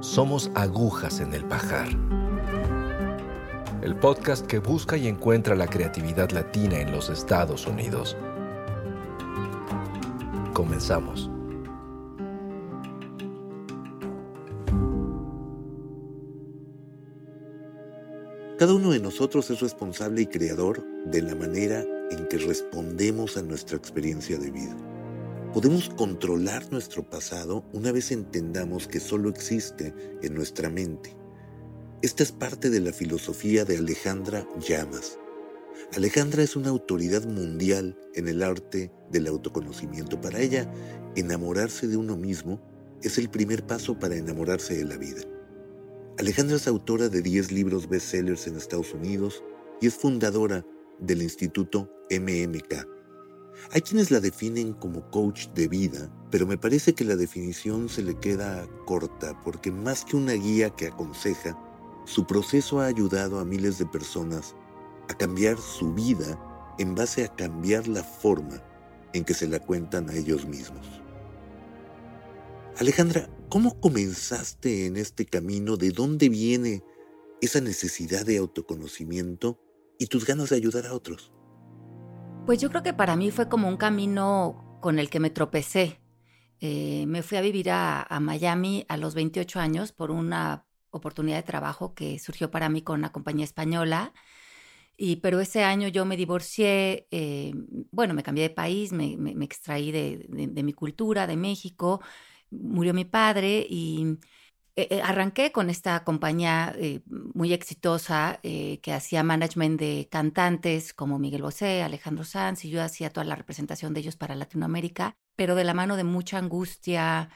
Somos agujas en el pajar. El podcast que busca y encuentra la creatividad latina en los Estados Unidos. Comenzamos. Cada uno de nosotros es responsable y creador de la manera en que respondemos a nuestra experiencia de vida. Podemos controlar nuestro pasado una vez entendamos que solo existe en nuestra mente. Esta es parte de la filosofía de Alejandra Llamas. Alejandra es una autoridad mundial en el arte del autoconocimiento. Para ella, enamorarse de uno mismo es el primer paso para enamorarse de la vida. Alejandra es autora de 10 libros bestsellers en Estados Unidos y es fundadora del Instituto MMK. Hay quienes la definen como coach de vida, pero me parece que la definición se le queda corta porque más que una guía que aconseja, su proceso ha ayudado a miles de personas a cambiar su vida en base a cambiar la forma en que se la cuentan a ellos mismos. Alejandra, ¿cómo comenzaste en este camino? ¿De dónde viene esa necesidad de autoconocimiento y tus ganas de ayudar a otros? Pues yo creo que para mí fue como un camino con el que me tropecé. Eh, me fui a vivir a, Miami a los 28 años por una oportunidad de trabajo que surgió para mí con una compañía española. Y, pero ese año yo me divorcié, eh, bueno, me cambié de país, me, extraí de, mi cultura, de México, murió mi padre y eh, arranqué con esta compañía eh, muy exitosa eh, que hacía management de cantantes como Miguel Bosé, Alejandro Sanz, y yo hacía toda la representación de ellos para Latinoamérica, pero de la mano de mucha angustia,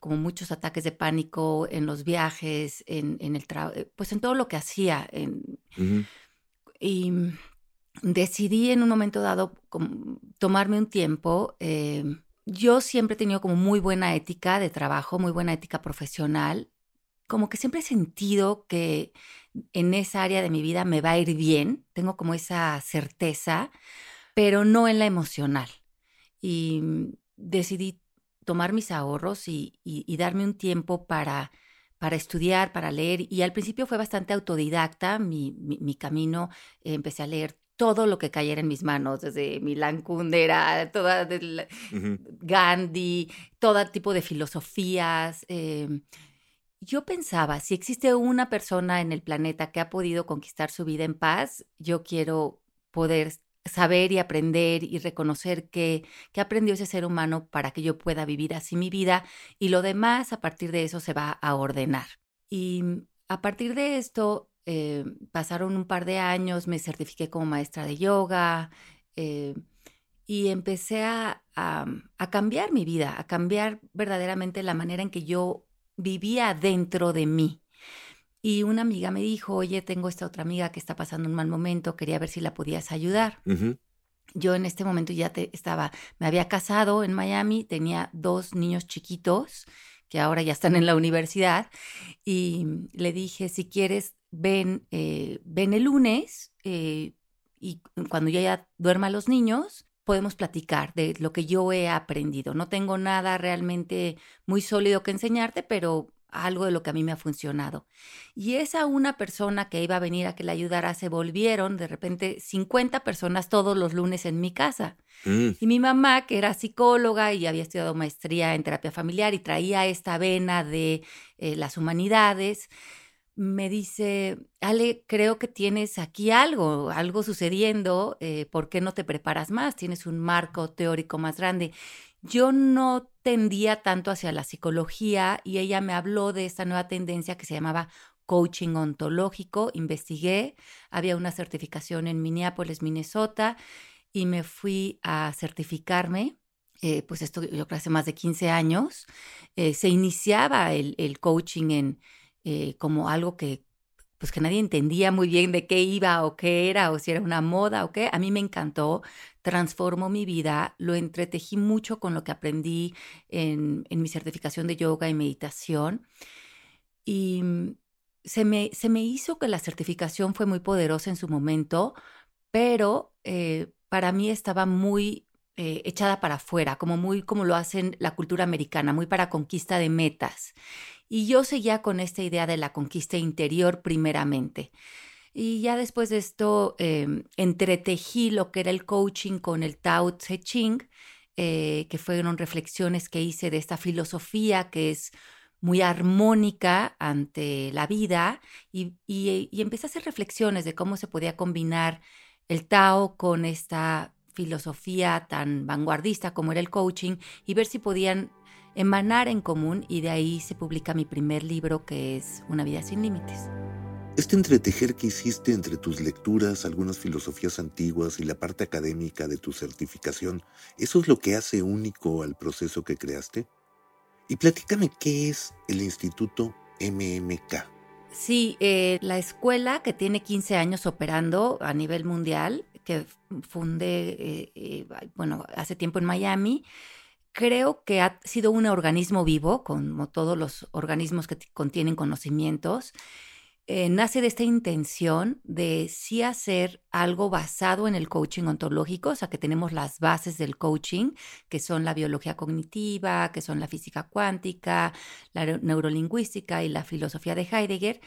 como muchos ataques de pánico en los viajes, en, en el pues en todo lo que hacía. En, uh -huh. Y decidí en un momento dado tomarme un tiempo. Eh, yo siempre he tenido como muy buena ética de trabajo, muy buena ética profesional. Como que siempre he sentido que en esa área de mi vida me va a ir bien. Tengo como esa certeza, pero no en la emocional. Y decidí tomar mis ahorros y, y, y darme un tiempo para, para estudiar, para leer. Y al principio fue bastante autodidacta mi, mi, mi camino. Empecé a leer todo lo que cayera en mis manos, desde Milán Kundera, toda uh -huh. Gandhi, todo tipo de filosofías. Eh, yo pensaba, si existe una persona en el planeta que ha podido conquistar su vida en paz, yo quiero poder saber y aprender y reconocer que, que aprendió ese ser humano para que yo pueda vivir así mi vida y lo demás a partir de eso se va a ordenar. Y a partir de esto eh, pasaron un par de años, me certifiqué como maestra de yoga eh, y empecé a, a, a, cambiar mi vida, a cambiar verdaderamente la manera en que yo vivía dentro de mí. Y una amiga me dijo, oye, tengo esta otra amiga que está pasando un mal momento, quería ver si la podías ayudar. Uh -huh. Yo en este momento ya te, estaba, me había casado en Miami, tenía dos niños chiquitos que ahora ya están en la universidad y le dije, si quieres, ven, eh, ven el lunes eh, y cuando yo ya duerma a los niños, podemos platicar de lo que yo he aprendido. No tengo nada realmente muy sólido que enseñarte, pero algo de lo que a mí me ha funcionado. Y esa una persona que iba a venir a que le ayudara, se volvieron de repente 50 personas todos los lunes en mi casa. Mm. Y mi mamá, que era psicóloga y había estudiado maestría en terapia familiar y traía esta vena de eh, las humanidades, me dice, Ale, creo que tienes aquí algo, algo sucediendo, eh, ¿por qué no te preparas más? Tienes un marco teórico más grande. Yo no tendía tanto hacia la psicología y ella me habló de esta nueva tendencia que se llamaba coaching ontológico. Investigué, había una certificación en Minneapolis, Minnesota, y me fui a certificarme. Eh, pues esto yo creo hace más de 15 años. Eh, se iniciaba el, el coaching en, eh, como algo que pues que nadie entendía muy bien de qué iba o qué era o si era una moda o qué. A mí me encantó, transformó mi vida, lo entretejí mucho con lo que aprendí en, en mi certificación de yoga y meditación. Y mm, se me, se me hizo que la certificación fue muy poderosa en su momento, pero eh, para mí estaba muy eh, echada para afuera, como muy como lo hacen la cultura americana, muy para conquista de metas. Y yo seguía con esta idea de la conquista interior primeramente. Y ya después de esto eh, entretejí lo que era el coaching con el Tao Te Ching, eh, que fueron reflexiones que hice de esta filosofía que es muy armónica ante la vida y, y, y empecé a hacer reflexiones de cómo se podía combinar el Tao con esta filosofía tan vanguardista como era el coaching y ver si podían emanar en común y de ahí se publica mi primer libro que es Una vida sin límites. Este entretejer que hiciste entre tus lecturas, algunas filosofías antiguas y la parte académica de tu certificación, ¿eso es lo que hace único al proceso que creaste? Y platícame qué es el Instituto MMK. Sí, eh, la escuela que tiene 15 años operando a nivel mundial, que fundé, eh, eh, bueno, hace tiempo en Miami, creo que ha sido un organismo vivo, como todos los organismos que contienen conocimientos. Eh, nace de esta intención de sí hacer algo basado en el coaching ontológico, o sea, que tenemos las bases del coaching, que son la biología cognitiva, que son la física cuántica, la neurolingüística y la filosofía de Heidegger,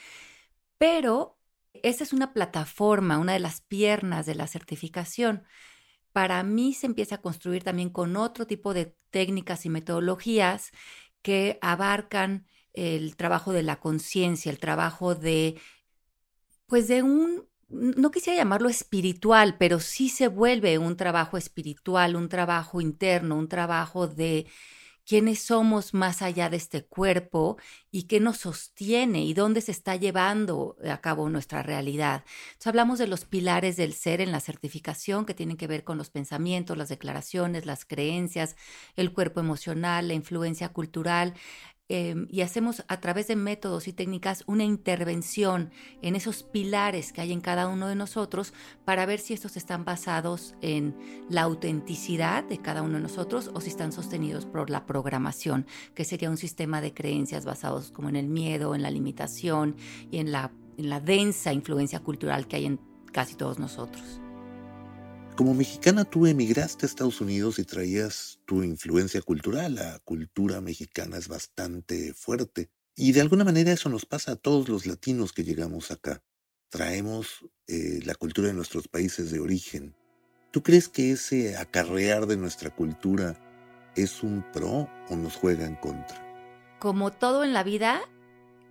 pero esta es una plataforma, una de las piernas de la certificación. Para mí se empieza a construir también con otro tipo de técnicas y metodologías que abarcan el trabajo de la conciencia, el trabajo de, pues de un, no quisiera llamarlo espiritual, pero sí se vuelve un trabajo espiritual, un trabajo interno, un trabajo de quiénes somos más allá de este cuerpo y qué nos sostiene y dónde se está llevando a cabo nuestra realidad. Entonces, hablamos de los pilares del ser en la certificación que tienen que ver con los pensamientos, las declaraciones, las creencias, el cuerpo emocional, la influencia cultural. Em, y hacemos a través de métodos y técnicas una intervención en esos pilares que hay en cada uno de nosotros para ver si estos están basados en la autenticidad de cada uno de nosotros o si están sostenidos por la programación, que sería un sistema de creencias basados como en el miedo, en la limitación y en la, en la densa influencia cultural que hay en casi todos nosotros. Como mexicana tú emigraste a Estados Unidos y traías tu influencia cultural. La cultura mexicana es bastante fuerte. Y de alguna manera eso nos pasa a todos los latinos que llegamos acá. Traemos eh, la cultura de nuestros países de origen. ¿Tú crees que ese acarrear de nuestra cultura es un pro o nos juega en contra? Como todo en la vida,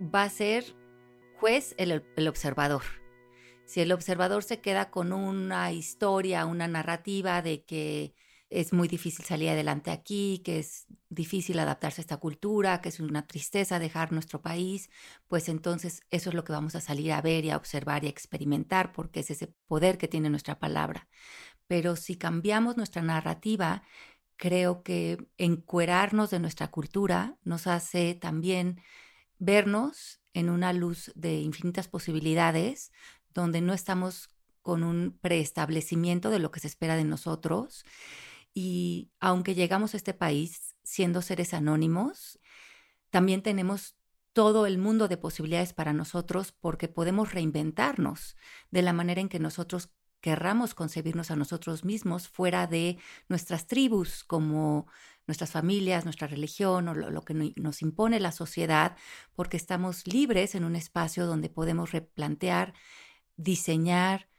va a ser juez el, el observador. Si el observador se queda con una historia, una narrativa de que es muy difícil salir adelante aquí, que es difícil adaptarse a esta cultura, que es una tristeza dejar nuestro país, pues entonces eso es lo que vamos a salir a ver y a observar y a experimentar, porque es ese poder que tiene nuestra palabra. Pero si cambiamos nuestra narrativa, creo que encuerarnos de nuestra cultura nos hace también vernos en una luz de infinitas posibilidades, donde no estamos con un preestablecimiento de lo que se espera de nosotros. Y aunque llegamos a este país siendo seres anónimos, también tenemos todo el mundo de posibilidades para nosotros porque podemos reinventarnos de la manera en que nosotros querramos concebirnos a nosotros mismos fuera de nuestras tribus, como nuestras familias, nuestra religión o lo, que nos impone la sociedad, porque estamos libres en un espacio donde podemos replantear, diseñar,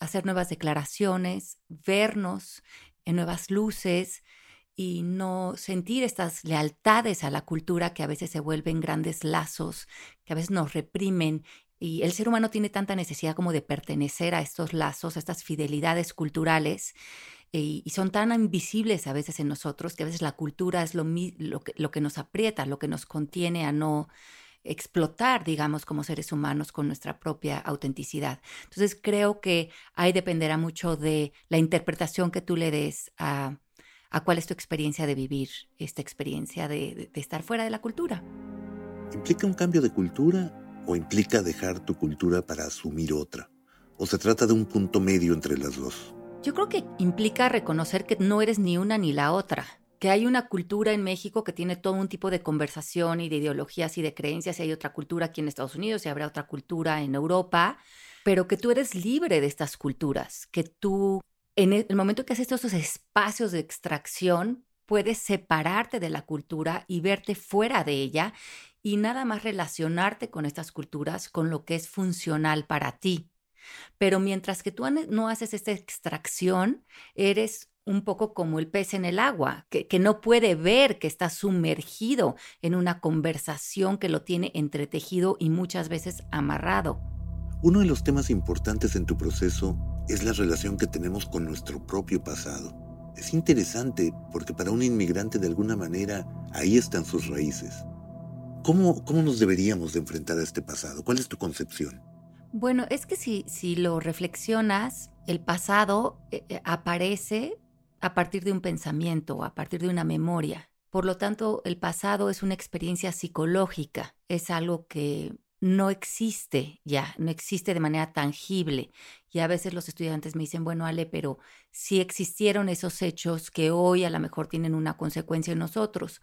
hacer nuevas declaraciones, vernos en nuevas luces y no sentir estas lealtades a la cultura que a veces se vuelven grandes lazos, que a veces nos reprimen. Y el ser humano tiene tanta necesidad como de pertenecer a estos lazos, a estas fidelidades culturales, y, son tan invisibles a veces en nosotros que a veces la cultura es lo, lo, que, lo que nos aprieta, lo que nos contiene a no explotar, digamos, como seres humanos con nuestra propia autenticidad. Entonces creo que ahí dependerá mucho de la interpretación que tú le des a, a cuál es tu experiencia de vivir esta experiencia de, de estar fuera de la cultura. ¿Implica un cambio de cultura o implica dejar tu cultura para asumir otra? ¿O se trata de un punto medio entre las dos? Yo creo que implica reconocer que no eres ni una ni la otra, que hay una cultura en México que tiene todo un tipo de conversación y de ideologías y de creencias, y hay otra cultura aquí en Estados Unidos y habrá otra cultura en Europa, pero que tú eres libre de estas culturas, que tú en el momento que haces estos espacios de extracción, puedes separarte de la cultura y verte fuera de ella y nada más relacionarte con estas culturas con lo que es funcional para ti. Pero mientras que tú no haces esta extracción, eres un poco como el pez en el agua, que, que, no puede ver que está sumergido en una conversación que lo tiene entretejido y muchas veces amarrado. Uno de los temas importantes en tu proceso es la relación que tenemos con nuestro propio pasado. Es interesante porque para un inmigrante de alguna manera ahí están sus raíces. ¿Cómo, cómo nos deberíamos de enfrentar a este pasado? ¿Cuál es tu concepción? Bueno, es que si, si lo reflexionas, el pasado eh, eh, aparece a partir de un pensamiento, a partir de una memoria. Por lo tanto, el pasado es una experiencia psicológica, es algo que no existe ya, no existe de manera tangible. Y a veces los estudiantes me dicen, bueno, Ale, pero si existieron esos hechos que hoy a lo mejor tienen una consecuencia en nosotros.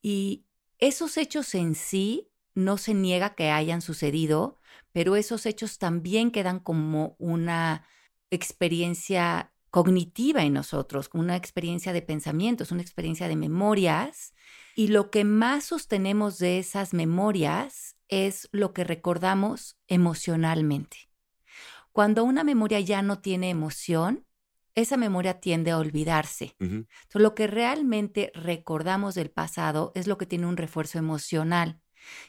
Y esos hechos en sí no se niega que hayan sucedido, pero esos hechos también quedan como una experiencia cognitiva en nosotros, una experiencia de pensamientos, una experiencia de memorias. Y lo que más sostenemos de esas memorias es lo que recordamos emocionalmente. Cuando una memoria ya no tiene emoción, esa memoria tiende a olvidarse. lo que realmente recordamos del pasado es lo que tiene un refuerzo emocional.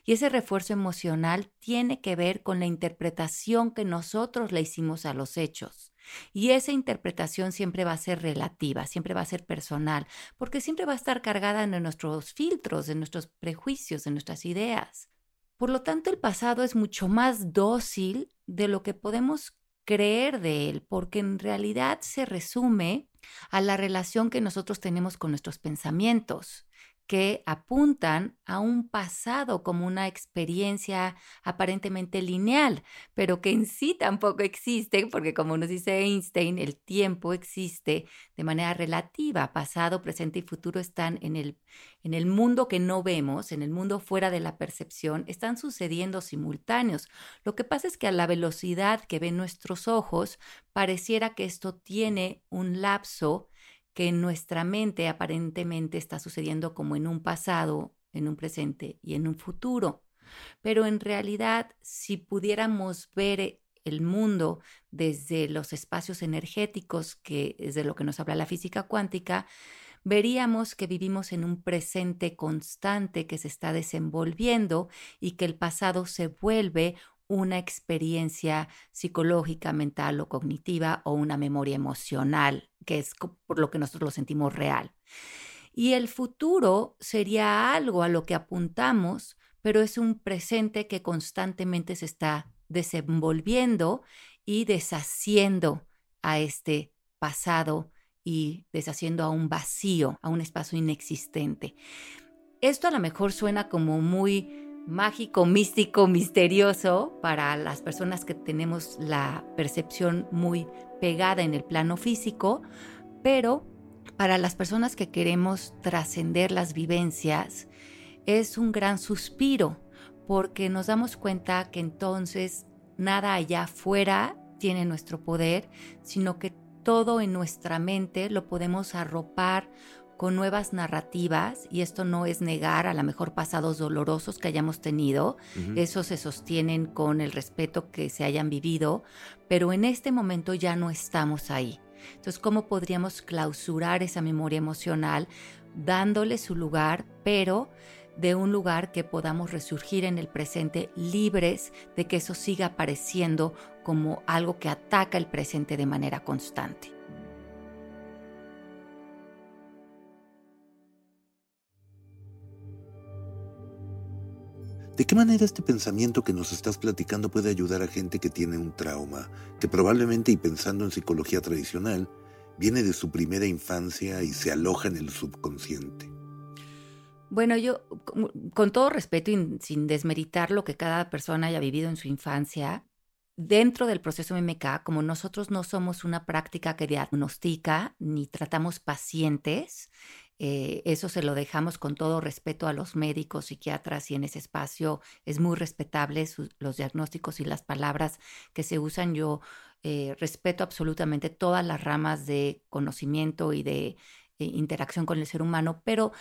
Y ese refuerzo emocional tiene que ver con la interpretación que nosotros le hicimos a los hechos. Y esa interpretación siempre va a ser relativa, siempre va a ser personal, porque siempre va a estar cargada en nuestros filtros, en nuestros prejuicios, en nuestras ideas. Por lo tanto, el pasado es mucho más dócil de lo que podemos creer de él, porque en realidad se resume a la relación que nosotros tenemos con nuestros pensamientos que apuntan a un pasado como una experiencia aparentemente lineal, pero que en sí tampoco existe, porque como nos dice Einstein, el tiempo existe de manera relativa, pasado, presente y futuro están en el, en el mundo que no vemos, en el mundo fuera de la percepción, están sucediendo simultáneos. Lo que pasa es que a la velocidad que ven nuestros ojos, pareciera que esto tiene un lapso que nuestra mente aparentemente está sucediendo como en un pasado, en un presente y en un futuro. Pero en realidad, si pudiéramos ver el mundo desde los espacios energéticos, que es de lo que nos habla la física cuántica, veríamos que vivimos en un presente constante que se está desenvolviendo y que el pasado se vuelve una experiencia psicológica, mental o cognitiva o una memoria emocional, que es por lo que nosotros lo sentimos real. Y el futuro sería algo a lo que apuntamos, pero es un presente que constantemente se está desenvolviendo y deshaciendo a este pasado y deshaciendo a un vacío, a un espacio inexistente. Esto a lo mejor suena como muy mágico, místico, misterioso para las personas que tenemos la percepción muy pegada en el plano físico, pero para las personas que queremos trascender las vivencias es un gran suspiro porque nos damos cuenta que entonces nada allá afuera tiene nuestro poder, sino que todo en nuestra mente lo podemos arropar con nuevas narrativas, y esto no es negar a lo mejor pasados dolorosos que hayamos tenido, esos se sostienen con el respeto que se hayan vivido, pero en este momento ya no estamos ahí. Entonces, ¿cómo podríamos clausurar esa memoria emocional dándole su lugar, pero de un lugar que podamos resurgir en el presente libres de que eso siga apareciendo como algo que ataca el presente de manera constante? ¿De qué manera este pensamiento que nos estás platicando puede ayudar a gente que tiene un trauma, que probablemente, y pensando en psicología tradicional, viene de su primera infancia y se aloja en el subconsciente? Bueno, yo, con todo respeto y sin desmeritar lo que cada persona haya vivido en su infancia, dentro del proceso MMK, como nosotros no somos una práctica que diagnostica ni tratamos pacientes, eh, eso se lo dejamos con todo respeto a los médicos, psiquiatras y en ese espacio es muy respetable los diagnósticos y las palabras que se usan. Yo eh, respeto absolutamente todas las ramas de conocimiento y de eh, interacción con el ser humano, pero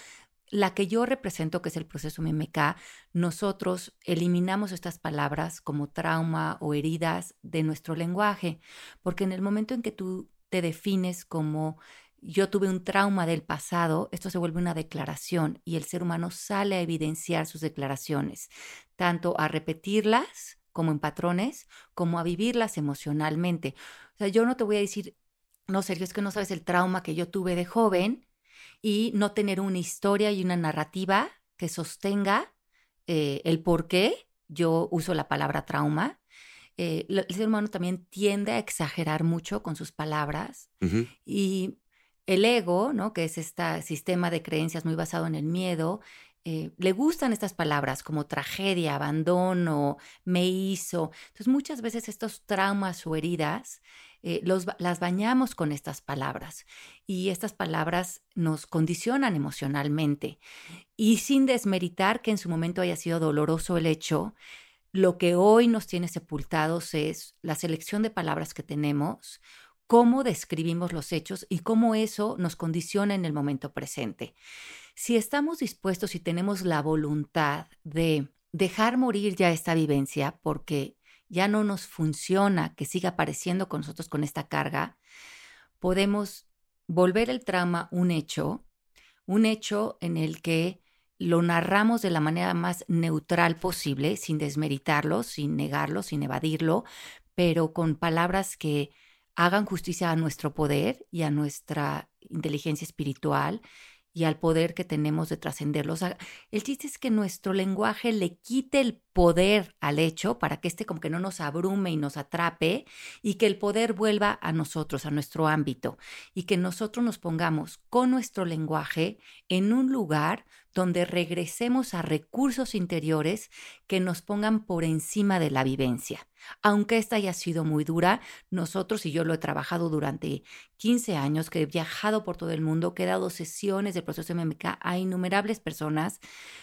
la que yo represento, que es el proceso MMK, nosotros eliminamos estas palabras como trauma o heridas de nuestro lenguaje, porque en el momento en que tú te defines como yo tuve un trauma del pasado, esto se vuelve una declaración y el ser humano sale a evidenciar sus declaraciones, tanto a repetirlas como en patrones, como a vivirlas emocionalmente. O sea, yo no te voy a decir, no, Sergio, es que no sabes el trauma que yo tuve de joven y no tener una historia y una narrativa que sostenga eh, el por qué yo uso la palabra trauma. Eh, el ser humano también tiende a exagerar mucho con sus palabras y el ego, ¿no? que es este sistema de creencias muy basado en el miedo, eh, le gustan estas palabras como tragedia, abandono, me hizo. Entonces muchas veces estos traumas o heridas eh, las bañamos con estas palabras y estas palabras nos condicionan emocionalmente. Y sin desmeritar que en su momento haya sido doloroso el hecho, lo que hoy nos tiene sepultados es la selección de palabras que tenemos, cómo describimos los hechos y cómo eso nos condiciona en el momento presente. Si estamos dispuestos y tenemos la voluntad de dejar morir ya esta vivencia porque ya no nos funciona que siga apareciendo con nosotros con esta carga, podemos volver el trauma un hecho, un hecho en el que lo narramos de la manera más neutral posible, sin desmeritarlo, sin negarlo, sin evadirlo, pero con palabras que hagan justicia a nuestro poder y a nuestra inteligencia espiritual y al poder que tenemos de trascenderlo. el chiste es que nuestro lenguaje le quite el poder al hecho para que este como que no nos abrume y nos atrape y que el poder vuelva a nosotros, a nuestro ámbito y que nosotros nos pongamos con nuestro lenguaje en un lugar donde regresemos a recursos interiores que nos pongan por encima de la vivencia. Aunque esta haya sido muy dura, nosotros, y yo lo he trabajado durante 15 años, que he viajado por todo el mundo, que he dado sesiones del proceso MMK a innumerables personas,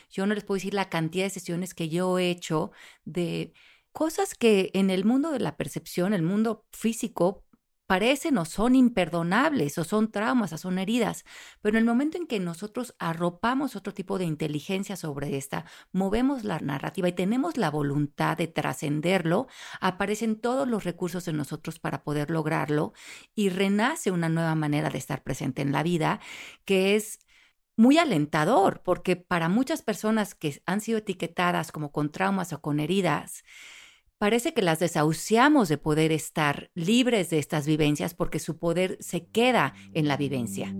yo no les puedo decir la cantidad de sesiones que yo he hecho de cosas que en el mundo de la percepción, el mundo físico, parecen o son imperdonables o son traumas o son heridas, pero en el momento en que nosotros arropamos otro tipo de inteligencia sobre esta, movemos la narrativa y tenemos la voluntad de trascenderlo, aparecen todos los recursos en nosotros para poder lograrlo y renace una nueva manera de estar presente en la vida que es muy alentador, porque para muchas personas que han sido etiquetadas como con traumas o con heridas, parece que las desahuciamos de poder estar libres de estas vivencias porque su poder se queda en la vivencia.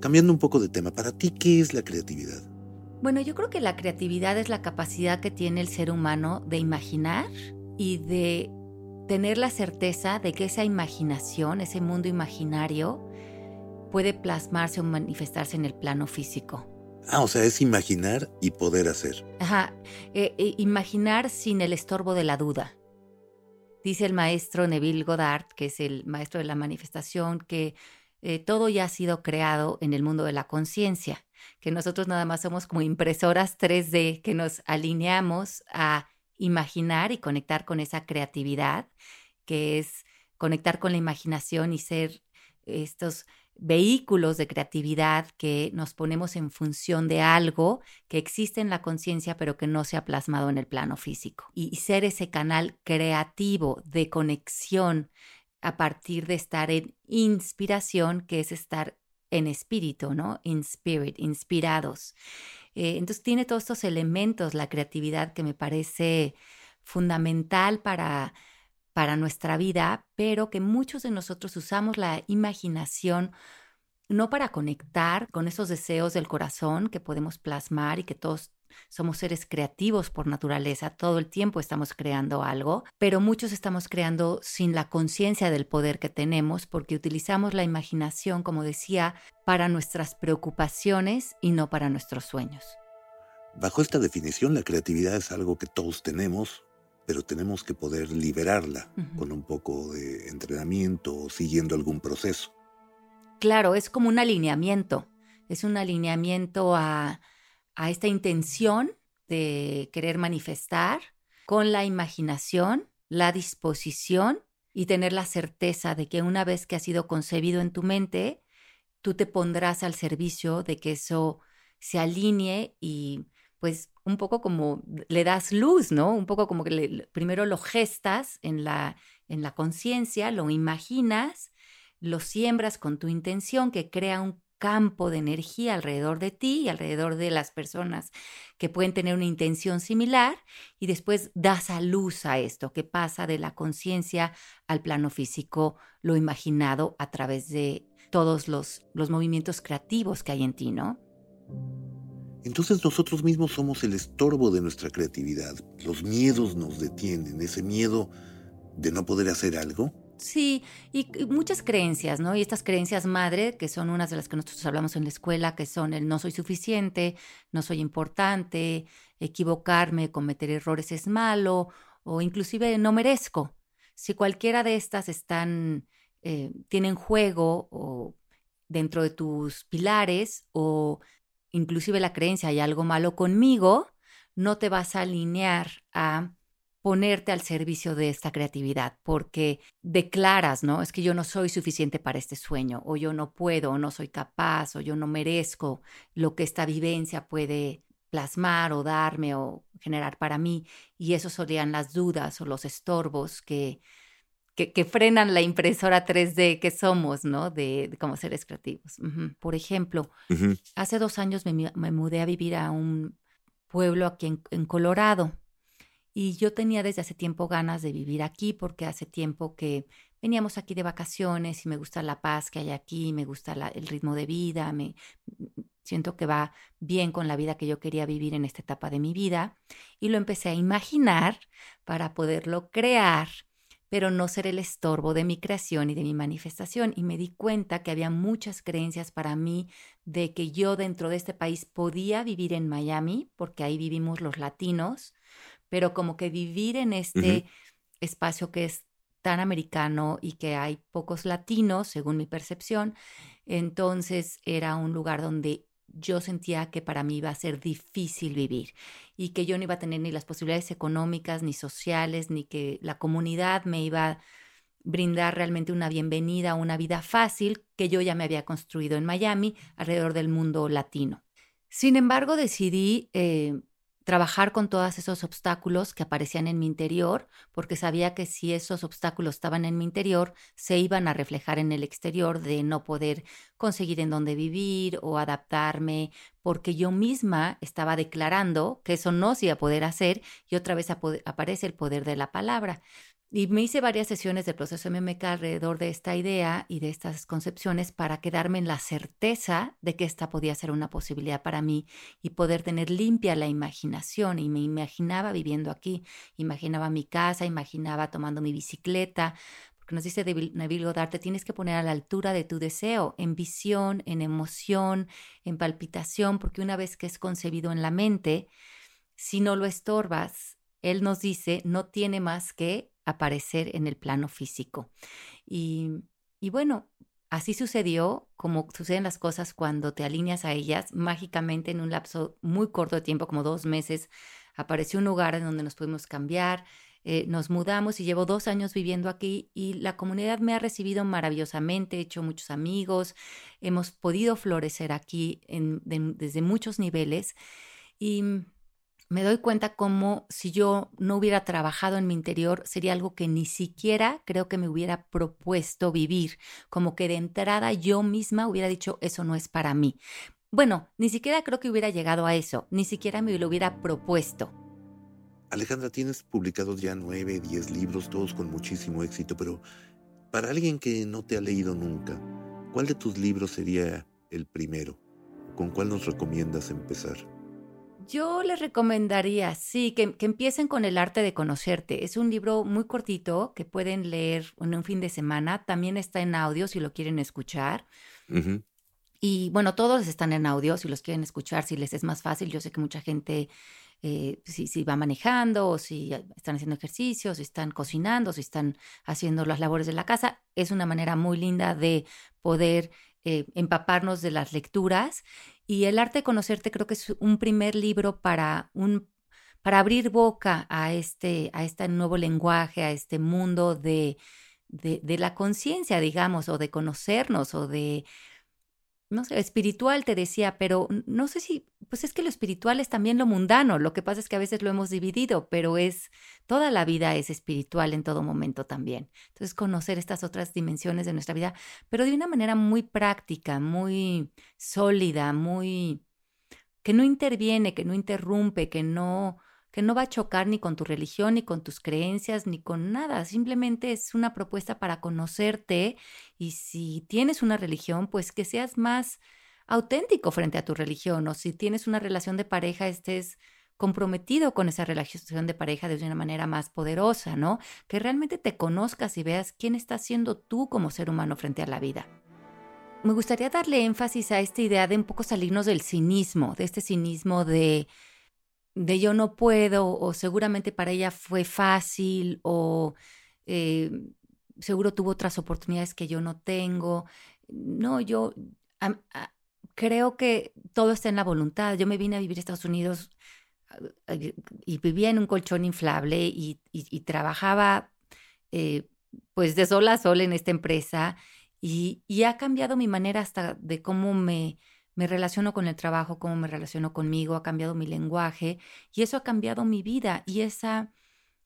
Cambiando un poco de tema, para ti, ¿qué es la creatividad? Bueno, yo creo que la creatividad es la capacidad que tiene el ser humano de imaginar y de tener la certeza de que esa imaginación, ese mundo imaginario, puede plasmarse o manifestarse en el plano físico. Ah, o sea, es imaginar y poder hacer. Ajá, eh, eh, imaginar sin el estorbo de la duda. Dice el maestro Neville Goddard, que es el maestro de la manifestación, que eh, todo ya ha sido creado en el mundo de la conciencia, que nosotros nada más somos como impresoras 3D, que nos alineamos a imaginar y conectar con esa creatividad que es conectar con la imaginación y ser estos vehículos de creatividad que nos ponemos en función de algo que existe en la conciencia pero que no se ha plasmado en el plano físico. Y ser ese canal creativo de conexión a partir de estar en inspiración, que es estar en espíritu, ¿no? In spirit, inspirados. Eh, entonces tiene todos estos elementos, la creatividad que me parece fundamental para para nuestra vida, pero que muchos de nosotros usamos la imaginación no para conectar con esos deseos del corazón que podemos plasmar y que todos somos seres creativos por naturaleza, todo el tiempo estamos creando algo, pero muchos estamos creando sin la conciencia del poder que tenemos porque utilizamos la imaginación, como decía, para nuestras preocupaciones y no para nuestros sueños. Bajo esta definición, la creatividad es algo que todos tenemos, pero tenemos que poder liberarla con un poco de entrenamiento o siguiendo algún proceso. Claro, es como un alineamiento, es un alineamiento a, a esta intención de querer manifestar con la imaginación, la disposición y tener la certeza de que una vez que ha sido concebido en tu mente, tú te pondrás al servicio de que eso se alinee y pues un poco como le das luz, ¿no? Un poco como que primero lo gestas en la, en la conciencia, lo imaginas, lo siembras con tu intención que crea un campo de energía alrededor de ti y alrededor de las personas que pueden tener una intención similar y después das a luz a esto que pasa de la conciencia al plano físico, lo imaginado a través de todos los, los movimientos creativos que hay en ti, ¿no? Entonces nosotros mismos somos el estorbo de nuestra creatividad. Los miedos nos detienen, ese miedo de no poder hacer algo. Sí, y, muchas creencias, ¿no? Y estas creencias madre, que son unas de las que nosotros hablamos en la escuela, que son el no soy suficiente, no soy importante, equivocarme, cometer errores es malo, o inclusive no merezco. Si cualquiera de estas están, eh, tienen juego o dentro de tus pilares o inclusive la creencia hay algo malo conmigo, no te vas a alinear a ponerte al servicio de esta creatividad, porque declaras, ¿no? Es que yo no soy suficiente para este sueño, o yo no puedo, o no soy capaz, o yo no merezco lo que esta vivencia puede plasmar o darme o generar para mí. Y eso serían las dudas o los estorbos que que, frenan la impresora 3D que somos, ¿no? De, como seres creativos. Por ejemplo, hace dos años me, mudé a vivir a un pueblo aquí en, Colorado y yo tenía desde hace tiempo ganas de vivir aquí porque hace tiempo que veníamos aquí de vacaciones y me gusta la paz que hay aquí, me gusta el ritmo de vida, me siento que va bien con la vida que yo quería vivir en esta etapa de mi vida y lo empecé a imaginar para poderlo crear pero no ser el estorbo de mi creación y de mi manifestación. Y me di cuenta que había muchas creencias para mí de que yo dentro de este país podía vivir en Miami, porque ahí vivimos los latinos, pero como que vivir en este espacio que es tan americano y que hay pocos latinos, según mi percepción, entonces era un lugar donde yo sentía que para mí iba a ser difícil vivir y que yo no iba a tener ni las posibilidades económicas, ni sociales, ni que la comunidad me iba a brindar realmente una bienvenida, una vida fácil que yo ya me había construido en Miami alrededor del mundo latino. Sin embargo, decidí eh, trabajar con todos esos obstáculos que aparecían en mi interior, porque sabía que si esos obstáculos estaban en mi interior, se iban a reflejar en el exterior de no poder conseguir en dónde vivir o adaptarme, porque yo misma estaba declarando que eso no se iba a poder hacer y otra vez aparece el poder de la palabra. Y me hice varias sesiones del proceso MMK alrededor de esta idea y de estas concepciones para quedarme en la certeza de que esta podía ser una posibilidad para mí y poder tener limpia la imaginación. Y me imaginaba viviendo aquí, imaginaba mi casa, imaginaba tomando mi bicicleta, porque nos dice Neville Goddard, te tienes que poner a la altura de tu deseo, en visión, en emoción, en palpitación, porque una vez que es concebido en la mente, si no lo estorbas, él nos dice, no tiene más que aparecer en el plano físico. Y, bueno, así sucedió, como suceden las cosas cuando te alineas a ellas, mágicamente en un lapso muy corto de tiempo, como dos meses, apareció un lugar en donde nos pudimos cambiar. eh, nos mudamos y llevo dos años viviendo aquí y la comunidad me ha recibido maravillosamente, he hecho muchos amigos, hemos podido florecer aquí desde muchos niveles y me doy cuenta como si yo no hubiera trabajado en mi interior sería algo que ni siquiera creo que me hubiera propuesto vivir, como que de entrada yo misma hubiera dicho eso no es para mí. Bueno, ni siquiera creo que hubiera llegado a eso, ni siquiera me lo hubiera propuesto. Alejandra, tienes publicados ya nueve, diez libros, todos con muchísimo éxito, pero para alguien que no te ha leído nunca, ¿cuál de tus libros sería el primero? ¿Con cuál nos recomiendas empezar? Yo les recomendaría, sí, que, empiecen con El arte de conocerte. Es un libro muy cortito que pueden leer en un fin de semana. También está en audio si lo quieren escuchar. Y bueno, todos están en audio si los quieren escuchar, si les es más fácil. Yo sé que mucha gente eh, si, va manejando o si están haciendo ejercicios, si están cocinando, si están haciendo las labores de la casa. Es una manera muy linda de poder eh, empaparnos de las lecturas. Y el arte de conocerte creo que es un primer libro para un para abrir boca a este, a este nuevo lenguaje, a este mundo de, de la conciencia, digamos, o de conocernos, o de no sé, espiritual te decía, pero no sé si, pues es que lo espiritual es también lo mundano, lo que pasa es que a veces lo hemos dividido, pero es, toda la vida es espiritual en todo momento también. Entonces, conocer estas otras dimensiones de nuestra vida, pero de una manera muy práctica, muy sólida, muy, que no interviene, que no interrumpe, que no, que no va a chocar ni con tu religión, ni con tus creencias, ni con nada. Simplemente es una propuesta para conocerte y si tienes una religión, pues que seas más auténtico frente a tu religión o si tienes una relación de pareja, estés comprometido con esa relación de pareja de una manera más poderosa, ¿no? Que realmente te conozcas y veas quién estás siendo tú como ser humano frente a la vida. Me gustaría darle énfasis a esta idea de un poco salirnos del cinismo, de este cinismo de de yo no puedo o seguramente para ella fue fácil o eh, seguro tuvo otras oportunidades que yo no tengo. No, yo creo que todo está en la voluntad. Yo me vine a vivir a Estados Unidos y vivía en un colchón inflable y, trabajaba eh, pues de sol a sol en esta empresa y ha cambiado mi manera hasta de cómo me me relaciono con el trabajo, cómo me relaciono conmigo, ha cambiado mi lenguaje y eso ha cambiado mi vida y esa,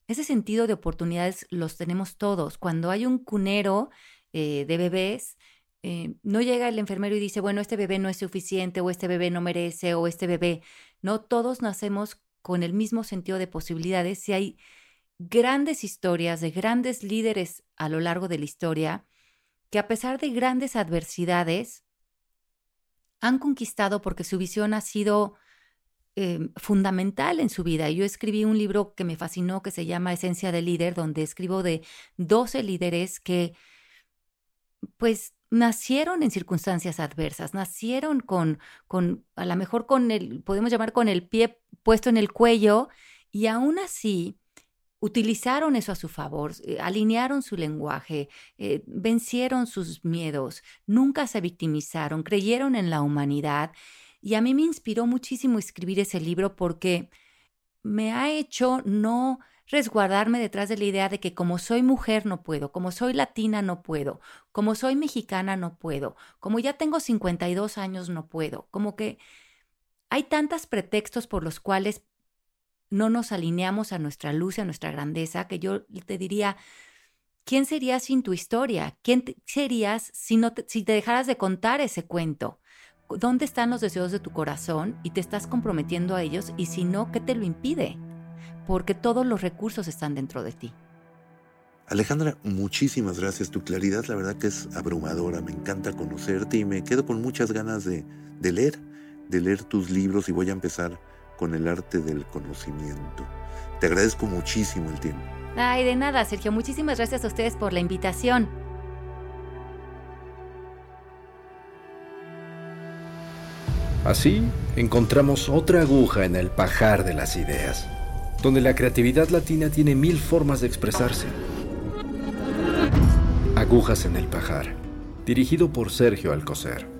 ese sentido de oportunidades los tenemos todos. Cuando hay un cunero eh, de bebés, eh, no llega el enfermero y dice, bueno, este bebé no es suficiente o este bebé no merece o este bebé, no, todos nacemos con el mismo sentido de posibilidades y hay grandes historias de grandes líderes a lo largo de la historia que a pesar de grandes adversidades, han conquistado porque su visión ha sido em, fundamental en su vida. Yo escribí un libro que me fascinó que se llama Esencia del Líder, donde escribo de 12 líderes que pues nacieron en circunstancias adversas, nacieron con, con, a lo mejor con el, podemos llamar con el pie puesto en el cuello, y aún así utilizaron eso a su favor, eh, alinearon su lenguaje, eh, vencieron sus miedos, nunca se victimizaron, creyeron en la humanidad. Y a mí me inspiró muchísimo escribir ese libro porque me ha hecho no resguardarme detrás de la idea de que como soy mujer no puedo, como soy latina no puedo, como soy mexicana no puedo, como ya tengo 52 años no puedo, como que hay tantos pretextos por los cuales no nos alineamos a nuestra luz a nuestra grandeza, que yo te diría, ¿quién serías sin tu historia? ¿Quién serías si, no te, si te dejaras de contar ese cuento? ¿Dónde están los deseos de tu corazón y te estás comprometiendo a ellos? Y si no, ¿qué te lo impide? Porque todos los recursos están dentro de ti. Alejandra, muchísimas gracias. Tu claridad, la verdad que es abrumadora. Me encanta conocerte y me quedo con muchas ganas de leer, de leer tus libros y voy a empezar con el arte del conocimiento. Te agradezco muchísimo el tiempo. Ay, de nada, Sergio. Muchísimas gracias a ustedes por la invitación. Así encontramos otra aguja en el pajar de las ideas, donde la creatividad latina tiene mil formas de expresarse. Agujas en el pajar, dirigido por Sergio Alcocer.